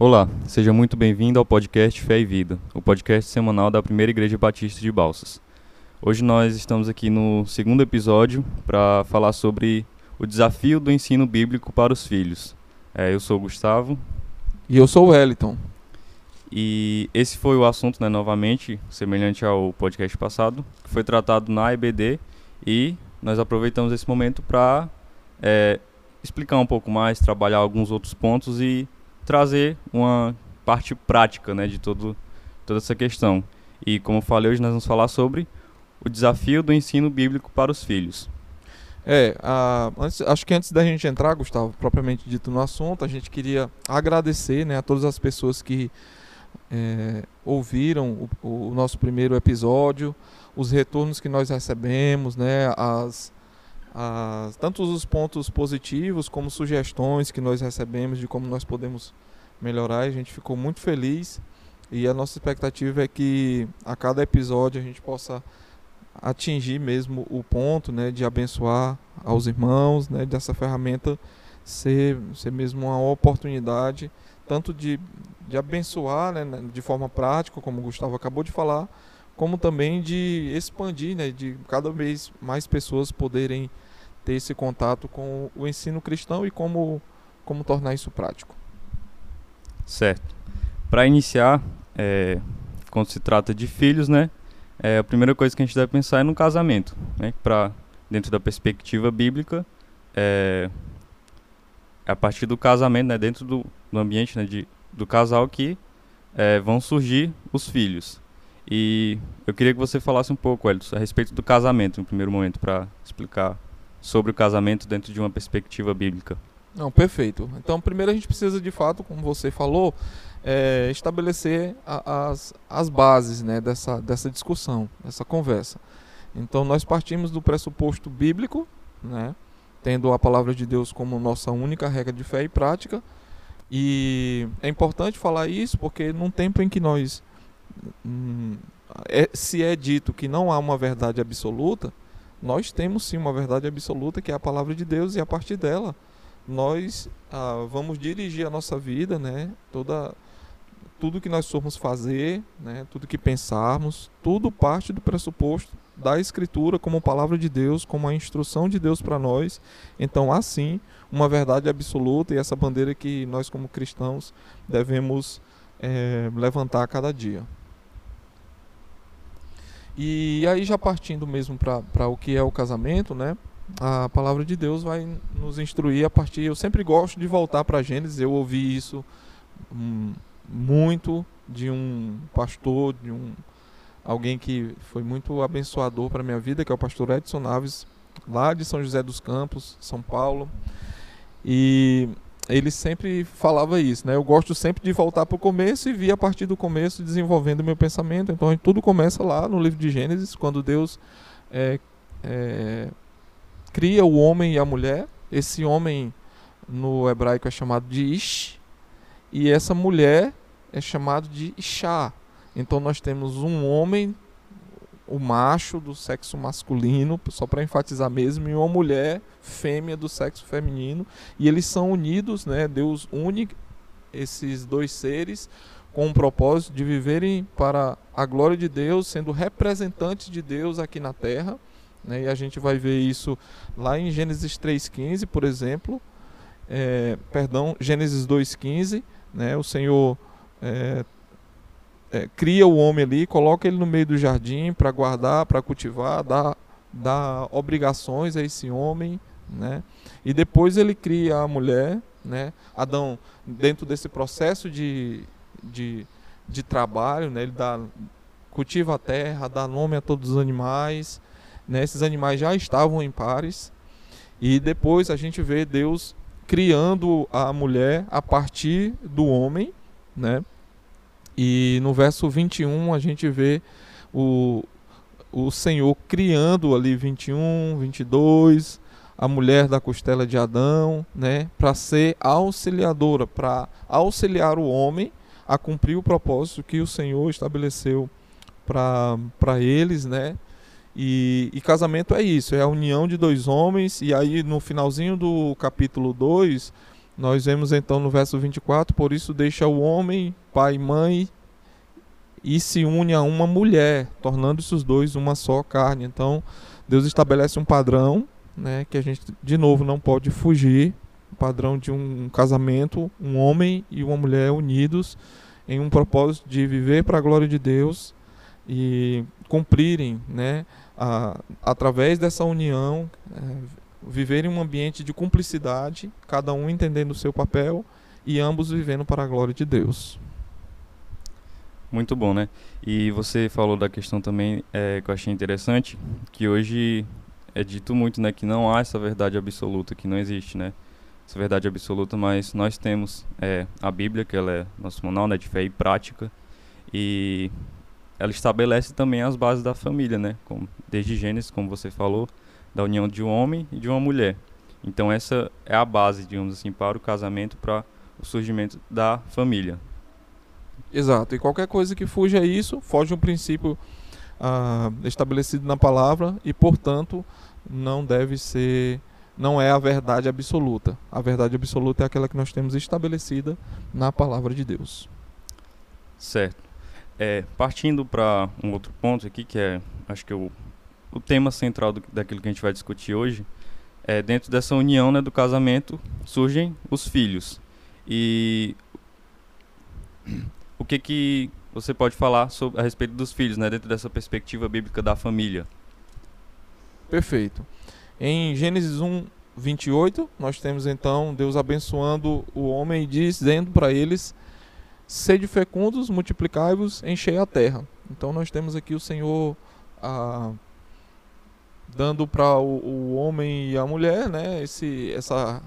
Olá, seja muito bem-vindo ao podcast Fé e Vida, o podcast semanal da Primeira Igreja Batista de Balsas. Hoje nós estamos aqui no segundo episódio para falar sobre o desafio do ensino bíblico para os filhos. É, eu sou o Gustavo. E eu sou o Wellington. E esse foi o assunto, né, novamente, semelhante ao podcast passado, que foi tratado na EBD e nós aproveitamos esse momento para é, explicar um pouco mais, trabalhar alguns outros pontos e trazer uma parte prática né, de todo, toda essa questão. E como eu falei, hoje nós vamos falar sobre o desafio do ensino bíblico para os filhos. É, a, antes, acho que antes da gente entrar, Gustavo, propriamente dito no assunto, a gente queria agradecer né, a todas as pessoas que é, ouviram o, o, nosso primeiro episódio, os retornos que nós recebemos, né, as, as, tanto os pontos positivos como sugestões que nós recebemos de como nós podemos melhorar. A gente ficou muito feliz e a nossa expectativa é que a cada episódio a gente possa atingir mesmo o ponto né, de abençoar aos irmãos, né, dessa ferramenta ser, ser mesmo uma oportunidade tanto de, de abençoar né, de forma prática, como o Gustavo acabou de falar, como também de expandir, né, de cada vez mais pessoas poderem ter esse contato com o ensino cristão e como, como tornar isso prático. Certo. Para iniciar, é, quando se trata de filhos, né, é, a primeira coisa que a gente deve pensar é no casamento, né, para dentro da perspectiva bíblica, é, a partir do casamento, né, dentro do, do ambiente né, de, do casal que é, vão surgir os filhos. E eu queria que você falasse um pouco, Elton, a respeito do casamento, no primeiro momento, para explicar sobre o casamento dentro de uma perspectiva bíblica. Não, perfeito. Então, primeiro a gente precisa, de fato, como você falou, é, estabelecer a, as, as bases né, dessa, dessa discussão, dessa conversa. Então, nós partimos do pressuposto bíblico, né, tendo a palavra de Deus como nossa única regra de fé e prática. E é importante falar isso porque num tempo em que nós hum, é, se é dito que não há uma verdade absoluta, nós temos sim uma verdade absoluta que é a palavra de Deus e a partir dela nós ah, vamos dirigir a nossa vida, né? Toda tudo que nós formos fazer, né? Tudo que pensarmos, tudo parte do pressuposto da escritura como palavra de Deus, como a instrução de Deus para nós. Então, assim, uma verdade absoluta e essa bandeira que nós como cristãos devemos é, levantar a cada dia. E aí já partindo mesmo para o que é o casamento, né? A palavra de Deus vai nos instruir a partir. Eu sempre gosto de voltar para Gênesis. Eu ouvi isso hum, muito de um pastor, de um alguém que foi muito abençoador para minha vida, que é o pastor Edson Naves, lá de São José dos Campos, São Paulo. E ele sempre falava isso, né? Eu gosto sempre de voltar para o começo e vir a partir do começo desenvolvendo meu pensamento. Então tudo começa lá no livro de Gênesis, quando Deus é, é, cria o homem e a mulher. Esse homem no hebraico é chamado de Ish e essa mulher é chamado de Ishá. Então nós temos um homem, o macho do sexo masculino, só para enfatizar mesmo, e uma mulher fêmea do sexo feminino, e eles são unidos, né? Deus une esses dois seres com o propósito de viverem para a glória de Deus, sendo representantes de Deus aqui na terra. Né? E a gente vai ver isso lá em Gênesis 3,15, por exemplo. É, perdão, Gênesis 2,15. Né? O Senhor é, é, cria o homem ali, coloca ele no meio do jardim para guardar, para cultivar, dá, dá obrigações a esse homem, né? E depois ele cria a mulher, né? Adão, dentro desse processo de, de, de trabalho, né? Ele dá, cultiva a terra, dá nome a todos os animais, né? Esses animais já estavam em pares. E depois a gente vê Deus criando a mulher a partir do homem, né? E no verso 21 a gente vê o, o Senhor criando ali 21, 22, a mulher da costela de Adão, né, para ser auxiliadora, para auxiliar o homem a cumprir o propósito que o Senhor estabeleceu para eles, né? E, e, casamento é isso, é a união de dois homens, e aí no finalzinho do capítulo 2, nós vemos então no verso 24: Por isso deixa o homem, pai e mãe, e se une a uma mulher, tornando-se os dois uma só carne. Então, Deus estabelece um padrão, né, que a gente de novo não pode fugir, o padrão de um casamento, um homem e uma mulher unidos em um propósito de viver para a glória de Deus e cumprirem, né, a, através dessa união, é, viverem um ambiente de cumplicidade, cada um entendendo o seu papel e ambos vivendo para a glória de Deus. Muito bom, né? E você falou da questão também é, que eu achei interessante, que hoje é dito muito, né, que não há essa verdade absoluta, que não existe, né? Essa verdade absoluta, mas nós temos é, a Bíblia, que ela é nosso manual né, de fé e prática, e ela estabelece também as bases da família, né? Como, desde Gênesis, como você falou, da união de um homem e de uma mulher. Então essa é a base, digamos assim, para o casamento, para o surgimento da família. Exato. E qualquer coisa que fuja a isso, foge um princípio ah, estabelecido na palavra e, portanto, não deve ser, não é a verdade absoluta. A verdade absoluta é aquela que nós temos estabelecida na palavra de Deus. Certo. É, partindo para um outro ponto aqui, que é, acho que o, o tema central do, daquilo que a gente vai discutir hoje, é dentro dessa união né, do casamento surgem os filhos. E o que que você pode falar sobre, a respeito dos filhos, né, dentro dessa perspectiva bíblica da família? Perfeito. Em Gênesis 1, 28, nós temos então Deus abençoando o homem e dizendo para eles: Sede fecundos, multiplicai-vos, enchei a terra. Então nós temos aqui o Senhor ah, dando para o, o, homem e a mulher, né, esse, essa,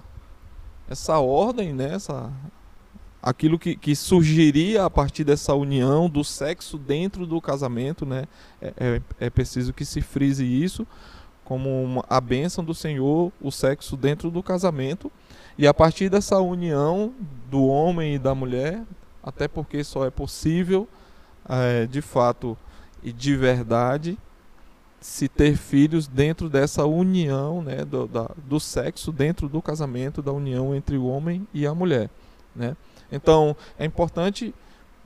essa ordem, né, essa, aquilo que, que surgiria a partir dessa união do sexo dentro do casamento, né? É, é, é preciso que se frise isso como uma, a bênção do Senhor, o sexo dentro do casamento. E a partir dessa união do homem e da mulher, até porque só é possível, é, de fato e de verdade, se ter filhos dentro dessa união né, do, da, do sexo, dentro do casamento, da união entre o homem e a mulher. Né? Então, é importante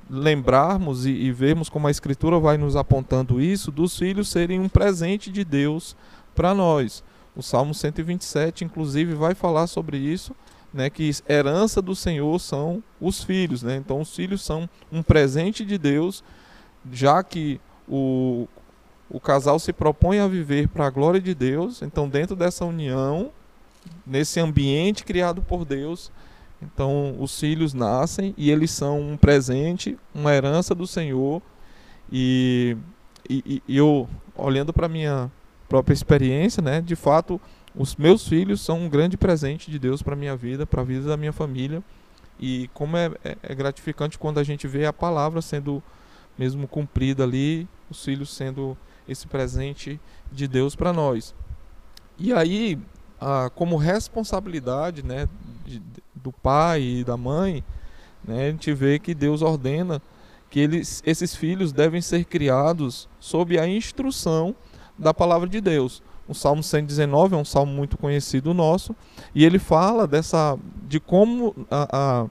lembrarmos e, e vermos como a Escritura vai nos apontando isso, dos filhos serem um presente de Deus para nós. O Salmo 127, inclusive, vai falar sobre isso, né, que herança do Senhor são os filhos. Né? Então, os filhos são um presente de Deus, já que o, o casal se propõe a viver para a glória de Deus. Então, dentro dessa união, nesse ambiente criado por Deus, então, os filhos nascem e eles são um presente, uma herança do Senhor. E, e, e eu, olhando para minha própria experiência, né, de fato, os meus filhos são um grande presente de Deus para a minha vida, para a vida da minha família. E como é, é, é, gratificante quando a gente vê a palavra sendo mesmo cumprida ali, os filhos sendo esse presente de Deus para nós. E aí, ah, como responsabilidade né, de, do pai e da mãe, né, a gente vê que Deus ordena que eles, esses filhos devem ser criados sob a instrução da palavra de Deus. O Salmo 119 é um salmo muito conhecido nosso, e ele fala dessa de como a, a,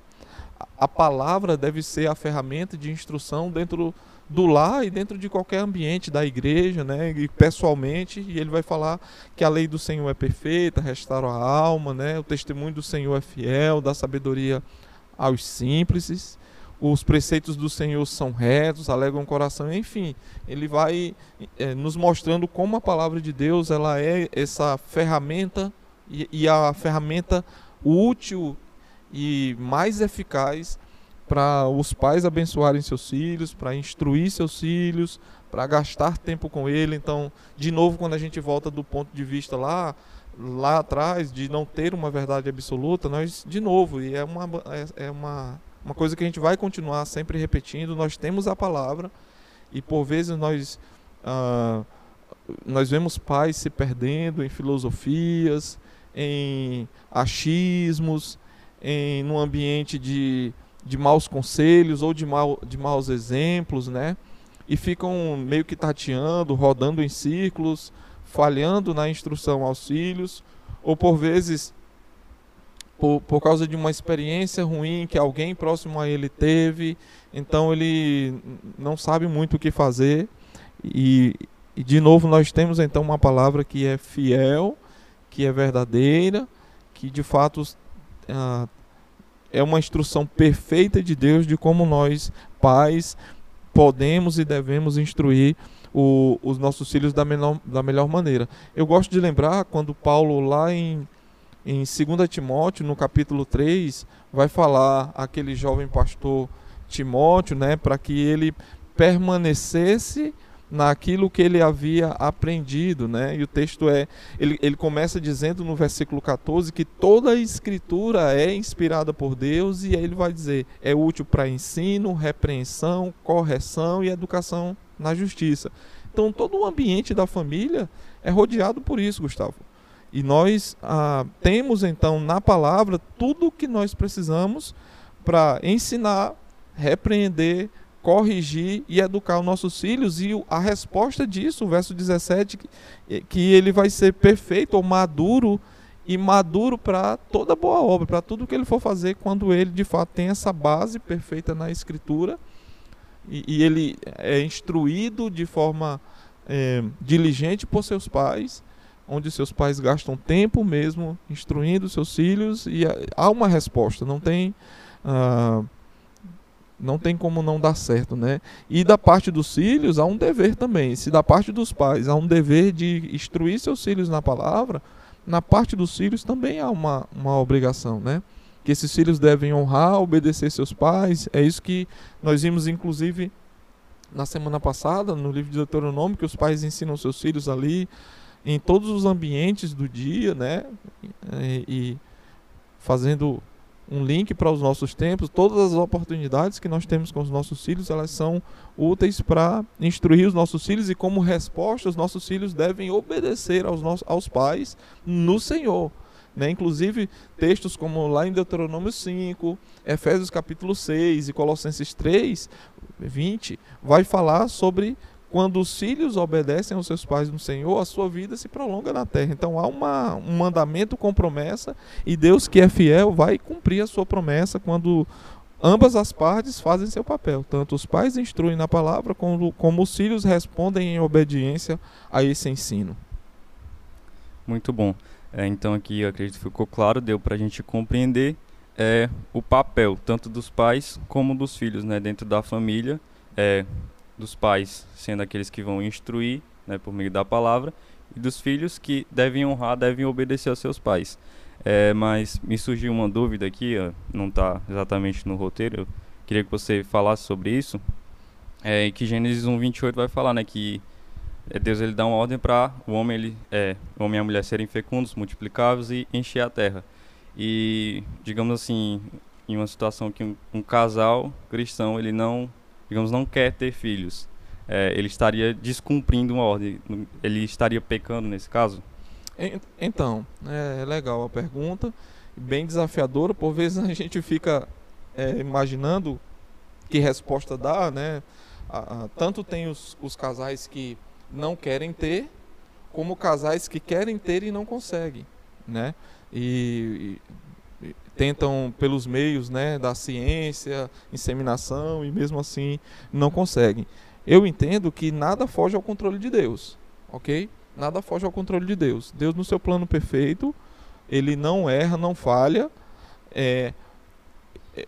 a palavra deve ser a ferramenta de instrução dentro do lar e dentro de qualquer ambiente da igreja, né, e pessoalmente, e ele vai falar que a lei do Senhor é perfeita, restaura a alma, né, o testemunho do Senhor é fiel, dá sabedoria aos simples, os preceitos do Senhor são retos, alegram o coração, enfim, ele vai é, nos mostrando como a palavra de Deus ela é essa ferramenta e, e a ferramenta útil e mais eficaz para os pais abençoarem seus filhos, para instruir seus filhos, para gastar tempo com ele. Então, de novo, quando a gente volta do ponto de vista lá lá atrás de não ter uma verdade absoluta, nós de novo, e é uma é, é uma uma coisa que a gente vai continuar sempre repetindo, nós temos a palavra e por vezes nós ah, nós vemos pais se perdendo em filosofias, em achismos, em num ambiente de de maus conselhos ou de, mal, de maus exemplos, né? E ficam meio que tateando, rodando em círculos, falhando na instrução aos filhos, ou por vezes por, por causa de uma experiência ruim que alguém próximo a ele teve, então ele não sabe muito o que fazer. E, e de novo nós temos então uma palavra que é fiel, que é verdadeira, que de fato ah, é uma instrução perfeita de Deus de como nós, pais, podemos e devemos instruir o, os nossos filhos da, menor, da melhor maneira. Eu gosto de lembrar quando Paulo, lá em, em 2 Timóteo, no capítulo 3, vai falar aquele jovem pastor Timóteo, né, para que ele permanecesse naquilo que ele havia aprendido, né? E o texto é, ele, ele começa dizendo no versículo 14 que toda a escritura é inspirada por Deus e aí ele vai dizer, é útil para ensino, repreensão, correção e educação na justiça. Então todo o ambiente da família é rodeado por isso, Gustavo. E nós ah, temos então na palavra tudo o que nós precisamos para ensinar, repreender, corrigir e educar os nossos filhos. E a resposta disso, o verso 17, que, ele vai ser perfeito ou maduro e maduro para toda boa obra, para tudo que ele for fazer quando ele de fato tem essa base perfeita na escritura e, e ele é instruído de forma é, diligente por seus pais, onde seus pais gastam tempo mesmo instruindo seus filhos e há uma resposta, não tem. Uh, não tem como não dar certo, né? E da parte dos filhos há um dever também. Se da parte dos pais há um dever de instruir seus filhos na palavra, na parte dos filhos também há uma, uma obrigação, né? Que esses filhos devem honrar, obedecer seus pais. É isso que nós vimos, inclusive, na semana passada, no livro de Deuteronômio, que os pais ensinam seus filhos ali, em todos os ambientes do dia, né? E, e fazendo um link para os nossos tempos, todas as oportunidades que nós temos com os nossos filhos, elas são úteis para instruir os nossos filhos e como resposta, os nossos filhos devem obedecer aos, nossos, aos pais no Senhor. Né? Inclusive, textos como lá em Deuteronômio 5, Efésios capítulo 6 e Colossenses 3, 20, vai falar sobre quando os filhos obedecem aos seus pais no Senhor, a sua vida se prolonga na terra. Então há uma, um mandamento com promessa e Deus que é fiel vai cumprir a sua promessa quando ambas as partes fazem seu papel. Tanto os pais instruem na palavra como, como os filhos respondem em obediência a esse ensino. Muito bom. É, então aqui eu acredito que ficou claro, deu para a gente compreender é, o papel tanto dos pais como dos filhos né, dentro da família. É, dos pais sendo aqueles que vão instruir né, por meio da palavra, e dos filhos que devem honrar, devem obedecer aos seus pais. É, mas me surgiu uma dúvida aqui, ó, não está exatamente no roteiro, eu queria que você falasse sobre isso. É, que Gênesis 1:28 vai falar, né, que é, Deus ele dá uma ordem para o homem, ele, é, o homem e a mulher serem fecundos, multiplicáveis e encher a terra. E digamos assim, em uma situação que um, um casal cristão ele não digamos, não quer ter filhos, é, ele estaria descumprindo uma ordem, ele estaria pecando nesse caso? Então, é legal a pergunta, bem desafiadora, por vezes a gente fica é, imaginando que resposta dá, né? Tanto tem os, os casais que não querem ter, como casais que querem ter e não conseguem, né? E, tentam pelos meios né, da ciência, inseminação e mesmo assim não conseguem. Eu entendo que nada foge ao controle de Deus, ok? Nada foge ao controle de Deus. Deus no seu plano perfeito, ele não erra, não falha. É, é,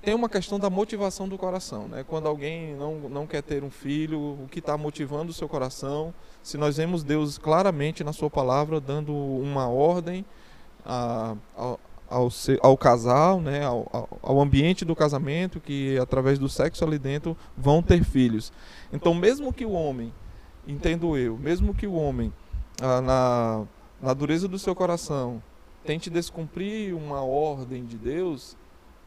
tem uma questão da motivação do coração, né? Quando alguém não, não quer ter um filho, o que está motivando o seu coração? Se nós vemos Deus claramente na sua palavra dando uma ordem a, a, ao, ao casal, né, ao, ao, ambiente do casamento, que através do sexo ali dentro vão ter filhos. Então, mesmo que o homem, entendo eu, mesmo que o homem, ah, na, na dureza do seu coração, tente descumprir uma ordem de Deus,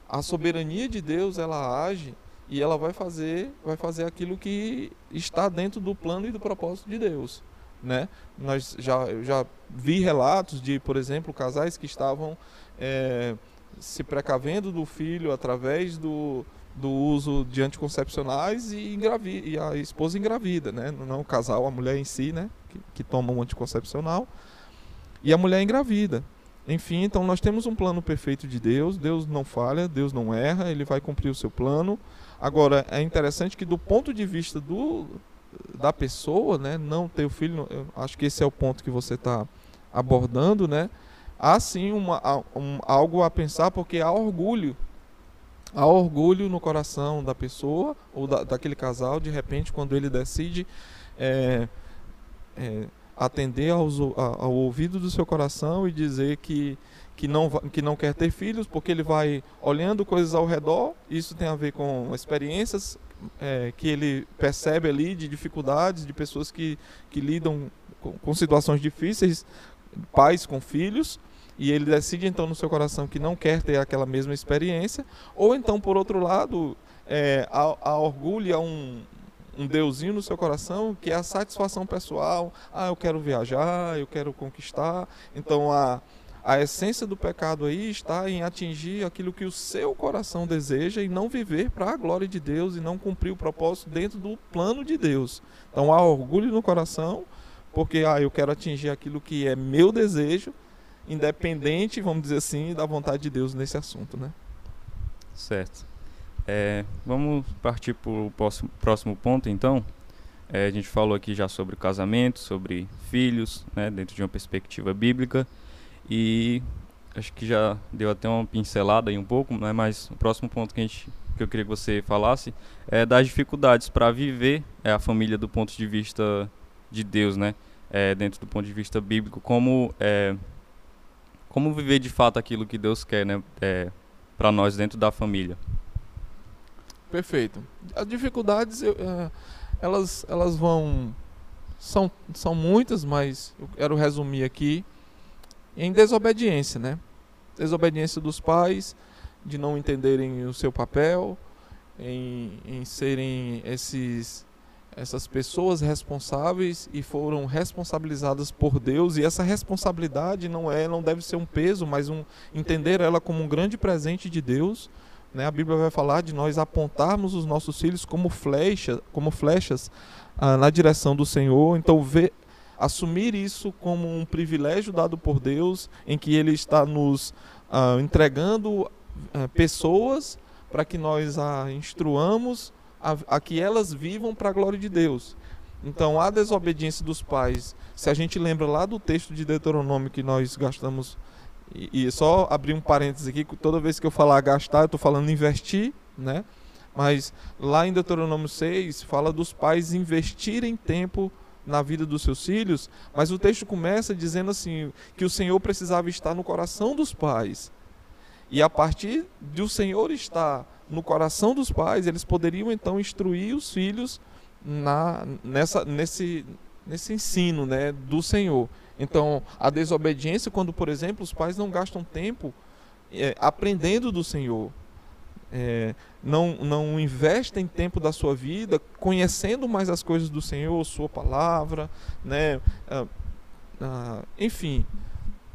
a soberania de Deus ela age e ela vai fazer, vai fazer aquilo que está dentro do plano e do propósito de Deus. Né? Nós já, já vi relatos de, por exemplo, casais que estavam é, se precavendo do filho através do, do uso de anticoncepcionais e, engravida, e a esposa engravida, né? Não o casal, a mulher em si, né? Que, que toma um anticoncepcional. E a mulher engravida. enfim, então nós temos um plano perfeito de Deus, Deus não falha, Deus não erra, ele vai cumprir o seu plano. Agora, é interessante que do ponto de vista do, da pessoa, né, não ter o filho, acho que esse é o ponto que você está abordando, né? Há sim uma, um, algo a pensar, porque há orgulho. Há orgulho no coração da pessoa ou da, daquele casal, de repente, quando ele decide é, é, atender aos, ao, ouvido do seu coração e dizer que, que, não, que não quer ter filhos, porque ele vai olhando coisas ao redor, isso tem a ver com experiências é, que ele percebe ali de dificuldades, de pessoas que, que lidam com, com situações difíceis, pais com filhos, e ele decide então no seu coração que não quer ter aquela mesma experiência, ou então por outro lado, é, a, a orgulho a um, um deusinho no seu coração que é a satisfação pessoal, ah, eu quero viajar, eu quero conquistar, então a a essência do pecado aí está em atingir aquilo que o seu coração deseja e não viver para a glória de Deus e não cumprir o propósito dentro do plano de Deus. Então há orgulho no coração, porque ah, eu quero atingir aquilo que é meu desejo, independente, vamos dizer assim, da vontade de Deus nesse assunto, né? Certo. É, vamos partir para o próximo, ponto, então. É, a gente falou aqui já sobre casamento, sobre filhos, né, dentro de uma perspectiva bíblica. E acho que já deu até uma pincelada aí um pouco, né? mas o próximo ponto que, a gente, que eu queria que você falasse é das dificuldades para viver é, a família do ponto de vista de Deus, né? É, dentro do ponto de vista bíblico, como é, como viver de fato aquilo que Deus quer, né? É, para nós dentro da família. Perfeito. As dificuldades, eu, é, elas, elas vão são, são muitas, mas eu quero resumir aqui em desobediência, né? Desobediência dos pais, de não entenderem o seu papel, em, em serem esses essas pessoas responsáveis e foram responsabilizadas por Deus. E essa responsabilidade não é não deve ser um peso mas um entender ela como um grande presente de Deus né? A Bíblia vai falar de nós apontarmos os nossos filhos como flecha como flechas ah, na direção do Senhor. Então ver assumir isso como um privilégio dado por Deus, em que Ele está nos uh, entregando uh, pessoas para que nós a instruamos a, a que elas vivam para a glória de Deus. Então, a desobediência dos pais, se a gente lembra lá do texto de Deuteronômio que nós gastamos, e, e só abrir um parênteses aqui, toda vez que eu falar gastar, eu estou falando investir, né? Mas lá em Deuteronômio 6, fala dos pais investirem tempo na vida dos seus filhos, mas o texto começa dizendo assim que o Senhor precisava estar no coração dos pais. E a partir de o Senhor estar no coração dos pais, eles poderiam então instruir os filhos na, nessa, nesse, nesse ensino né, do Senhor. Então, a desobediência, quando, por exemplo, os pais não gastam tempo é, aprendendo do Senhor, é, não, não investem tempo da sua vida conhecendo mais as coisas do Senhor, Sua palavra, né? Ah, ah, enfim,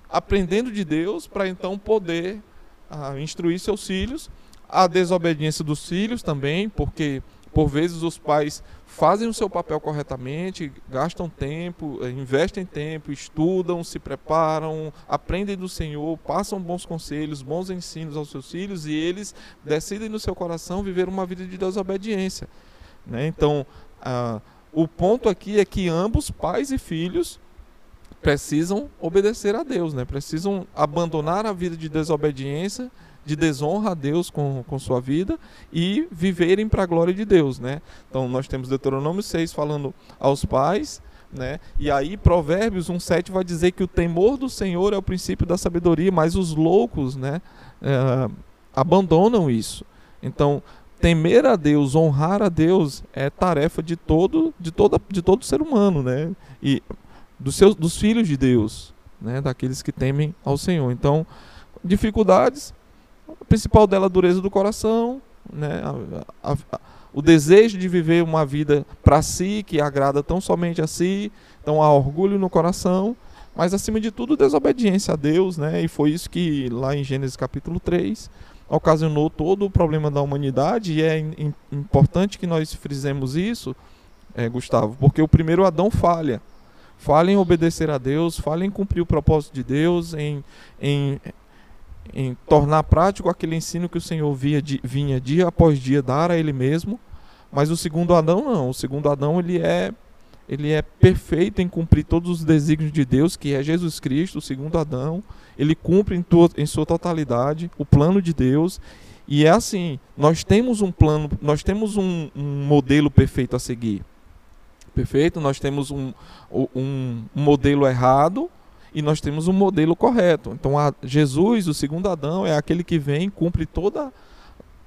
aprendendo de Deus para então poder ah, instruir seus filhos. A desobediência dos filhos também, porque por vezes os pais fazem o seu papel corretamente, gastam tempo, eh, investem tempo, estudam, se preparam, aprendem do Senhor, passam bons conselhos, bons ensinos aos seus filhos e eles decidem no seu coração viver uma vida de desobediência. Né? Então, ah, o ponto aqui é que ambos, pais e filhos, precisam obedecer a Deus, né? precisam abandonar a vida de desobediência de desonra a Deus com, com sua vida e viverem para a glória de Deus, né? Então nós temos Deuteronômio 6 falando aos pais, né? E aí Provérbios 1:7 vai dizer que o temor do Senhor é o princípio da sabedoria, mas os loucos, né, é, abandonam isso. Então, temer a Deus, honrar a Deus é tarefa de todo de toda de todo ser humano, né? E dos seus dos filhos de Deus, né, daqueles que temem ao Senhor. Então, dificuldades a principal dela, a dureza do coração, né? A, a, a, o desejo de viver uma vida para si, que agrada tão somente a si. Então há orgulho no coração, mas acima de tudo, desobediência a Deus, né? E foi isso que lá em Gênesis capítulo 3 ocasionou todo o problema da humanidade. E é in, importante que nós frisemos isso, é, Gustavo, porque o primeiro Adão falha. fale em obedecer a Deus, fale em cumprir o propósito de Deus, em, em, em tornar prático aquele ensino que o Senhor via, vinha dia após dia dar a Ele mesmo. Mas o segundo Adão não. O segundo Adão ele é ele é perfeito em cumprir todos os desígnios de Deus, que é Jesus Cristo, o segundo Adão. Ele cumpre em, to em sua totalidade o plano de Deus. E é assim, nós temos um plano, nós temos um, um modelo perfeito a seguir. Perfeito? Nós temos um, um modelo errado e nós temos um modelo correto. Então, Jesus, o segundo Adão, é aquele que vem, cumpre toda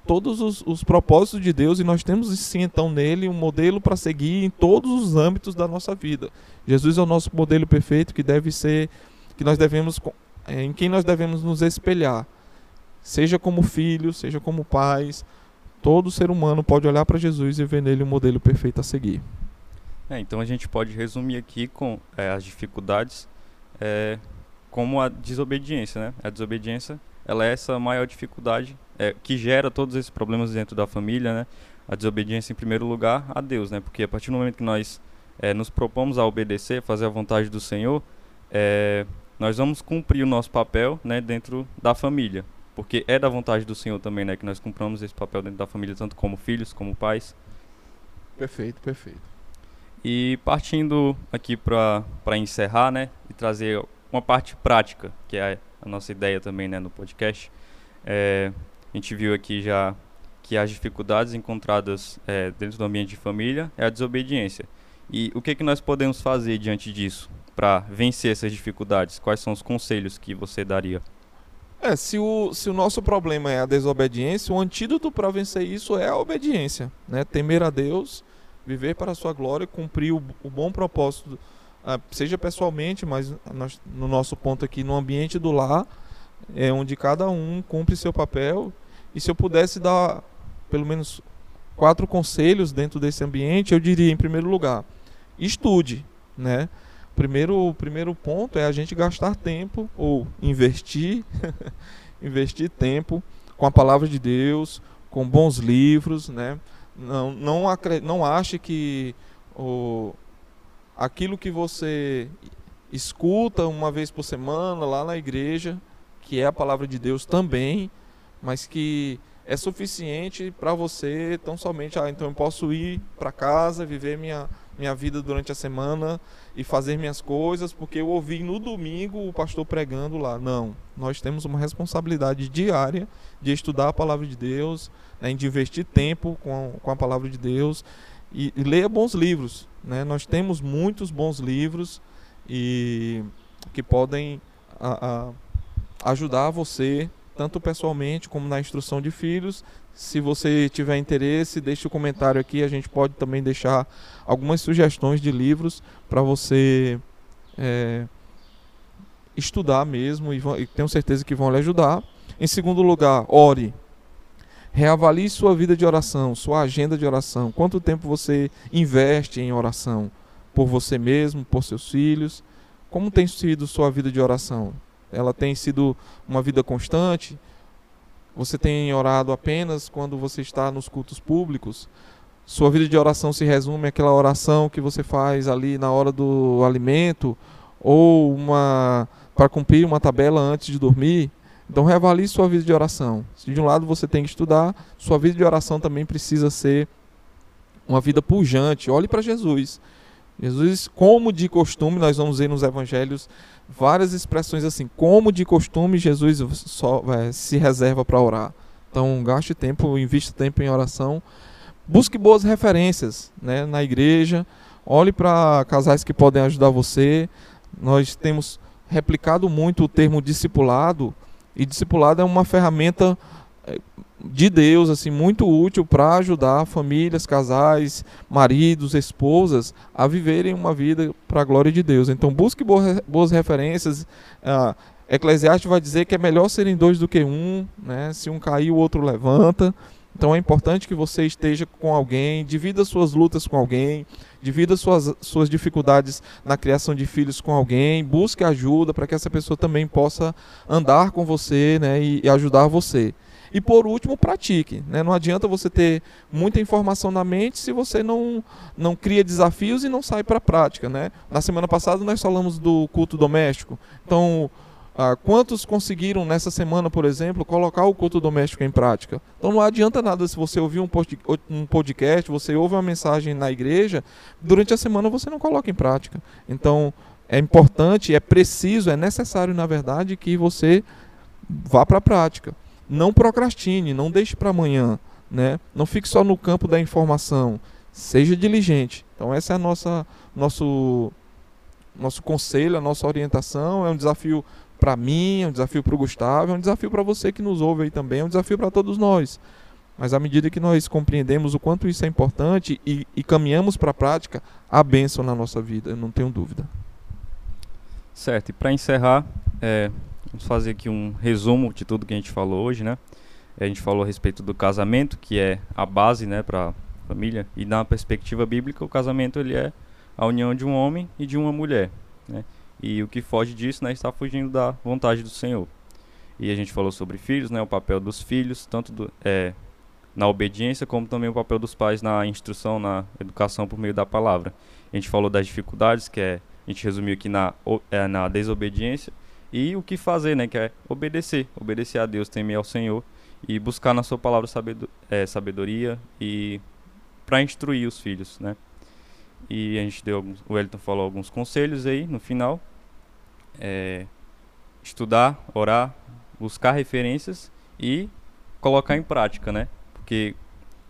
todos os, os, propósitos de Deus e nós temos sim então nele um modelo para seguir em todos os âmbitos da nossa vida. Jesus é o nosso modelo perfeito que deve ser que nós devemos é, em quem nós devemos nos espelhar, seja como filhos, seja como pais. Todo ser humano pode olhar para Jesus e ver nele um modelo perfeito a seguir. É, então a gente pode resumir aqui com é, as dificuldades é, como a desobediência, né? A desobediência ela é essa maior dificuldade é, que gera todos esses problemas dentro da família, né? A desobediência em primeiro lugar a Deus, né? Porque a partir do momento que nós é, nos propomos a obedecer, fazer a vontade do Senhor, é, nós vamos cumprir o nosso papel, né? Dentro da família, porque é da vontade do Senhor também, né? Que nós cumpramos esse papel dentro da família, tanto como filhos, como pais. Perfeito, perfeito. E partindo aqui para encerrar, né? E trazer uma parte prática, que é a nossa ideia também, né? No podcast. É, a gente viu aqui já que as dificuldades encontradas é, dentro do ambiente de família é a desobediência. E o que, que nós podemos fazer diante disso para vencer essas dificuldades? Quais são os conselhos que você daria? É, se o, se o nosso problema é a desobediência, o antídoto para vencer isso é a obediência. Né? Temer a Deus, viver para a sua glória, cumprir o, o bom propósito, uh, seja pessoalmente, mas nós, no nosso ponto aqui, no ambiente do lar, é onde cada um cumpre seu papel. E se eu pudesse dar pelo menos quatro conselhos dentro desse ambiente, eu diria em primeiro lugar, estude, né? Primeiro, primeiro ponto é a gente gastar tempo ou investir, investir tempo com a palavra de Deus, com bons livros, né? Não, não, não ache que o, aquilo que você escuta uma vez por semana lá na igreja que é a palavra de Deus também, mas que é suficiente para você tão somente, ah, então eu posso ir para casa, viver minha, minha vida durante a semana e fazer minhas coisas, porque eu ouvi no domingo o pastor pregando lá. Não, nós temos uma responsabilidade diária de estudar a palavra de Deus, né, de investir tempo com a, com a palavra de Deus e, e ler bons livros. Né? Nós temos muitos bons livros e que podem a, a ajudar você, tanto pessoalmente como na instrução de filhos. Se você tiver interesse, deixe o um comentário aqui. A gente pode também deixar algumas sugestões de livros para você é, estudar mesmo e, e tenho certeza que vão lhe ajudar. Em segundo lugar, ore. Reavalie sua vida de oração, sua agenda de oração. Quanto tempo você investe em oração? Por você mesmo, por seus filhos? Como tem sido sua vida de oração? ela tem sido uma vida constante? Você tem orado apenas quando você está nos cultos públicos? Sua vida de oração se resume àquela oração que você faz ali na hora do alimento ou uma para cumprir uma tabela antes de dormir? Então reavalie sua vida de oração. Se de um lado você tem que estudar, sua vida de oração também precisa ser uma vida pujante. Olhe para Jesus. Jesus, como de costume, nós vamos ver nos evangelhos várias expressões assim, como de costume Jesus só é, se reserva para orar. Então, gaste tempo, invista tempo em oração. Busque boas referências né, na igreja. Olhe para casais que podem ajudar você. Nós temos replicado muito o termo discipulado, e discipulado é uma ferramenta de Deus, assim, muito útil para ajudar famílias, casais, maridos, esposas a viverem uma vida para a glória de Deus. Então, busque boas, referências. Ah, Eclesiastes vai dizer que é melhor serem dois do que um, né? Se um cair, o outro levanta. Então é importante que você esteja com alguém, divida suas lutas com alguém, divida suas, suas dificuldades na criação de filhos com alguém, busque ajuda para que essa pessoa também possa andar com você né, e, e ajudar você. E por último, pratique. Né? Não adianta você ter muita informação na mente se você não, não cria desafios e não sai para a prática. Né? Na semana passada nós falamos do culto doméstico. Então, ah, quantos conseguiram nessa semana, por exemplo, colocar o culto doméstico em prática? Então não adianta nada se você ouvir um, podcast, você ouve uma mensagem na igreja, durante a semana você não coloca em prática. Então é importante, é preciso, é necessário, na verdade, que você vá para a prática. Não procrastine, não deixe para amanhã. Né? Não fique só no campo da informação. Seja diligente. Então essa é a nossa nosso nosso conselho, a nossa orientação. É um desafio para mim, é um desafio para o Gustavo, é um desafio para você que nos ouve aí também, é um desafio para todos nós. Mas à medida que nós compreendemos o quanto isso é importante e, e caminhamos para a prática, há bênção na nossa vida, eu não tenho dúvida. Certo, e para encerrar, é, vamos fazer aqui um resumo de tudo que a gente falou hoje, né? A gente falou a respeito do casamento, que é a base né, para família, e na perspectiva bíblica, o casamento ele é a união de um homem e de uma mulher. Né? E o que foge disso, né, está fugindo da vontade do Senhor. E a gente falou sobre filhos, né, o papel dos filhos, tanto do, é, na obediência, como também o papel dos pais na instrução, na educação por meio da palavra. A gente falou das dificuldades, que é, a gente resumiu aqui na, é, na desobediência, e o que fazer, né, que é obedecer, obedecer a Deus, temer ao Senhor e buscar na sua palavra é, sabedoria e para instruir os filhos, né. E a gente deu alguns, o Wellington falou alguns conselhos aí no final. É, estudar, orar, buscar referências e colocar em prática, né? Porque,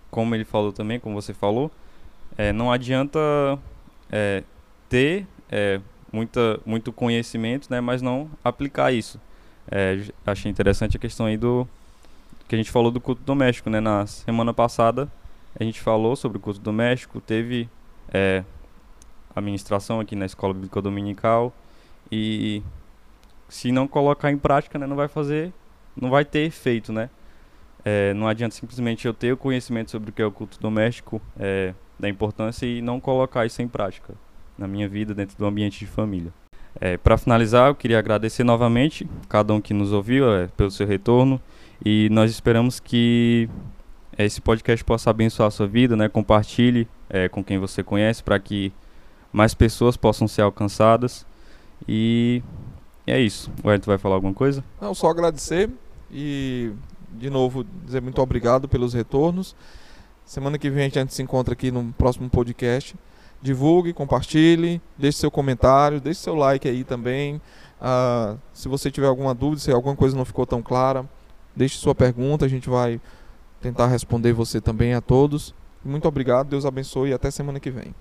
como ele falou também, como você falou, é, não adianta é, ter é, muita, muito conhecimento, né? Mas não aplicar isso. É, achei interessante a questão aí do que a gente falou do culto doméstico, né? Na semana passada a gente falou sobre o culto doméstico, teve é, administração aqui na escola bíblica dominical e se não colocar em prática, né, não vai fazer, não vai ter efeito, né? É, não adianta simplesmente eu ter o conhecimento sobre o que é o culto doméstico, é, da importância e não colocar isso em prática na minha vida dentro do ambiente de família. É, Para finalizar, eu queria agradecer novamente cada um que nos ouviu é, pelo seu retorno e nós esperamos que esse podcast possa abençoar a sua vida, né? Compartilhe é, com quem você conhece para que mais pessoas possam ser alcançadas. E é isso. O Wellington vai falar alguma coisa? Não, só agradecer e de novo dizer muito obrigado pelos retornos. Semana que vem a gente se encontra aqui no próximo podcast. Divulgue, compartilhe, deixe seu comentário, deixe seu like aí também. Uh, se você tiver alguma dúvida, se alguma coisa não ficou tão clara, deixe sua pergunta, a gente vai tentar responder você também a todos. Muito obrigado, Deus abençoe e até semana que vem.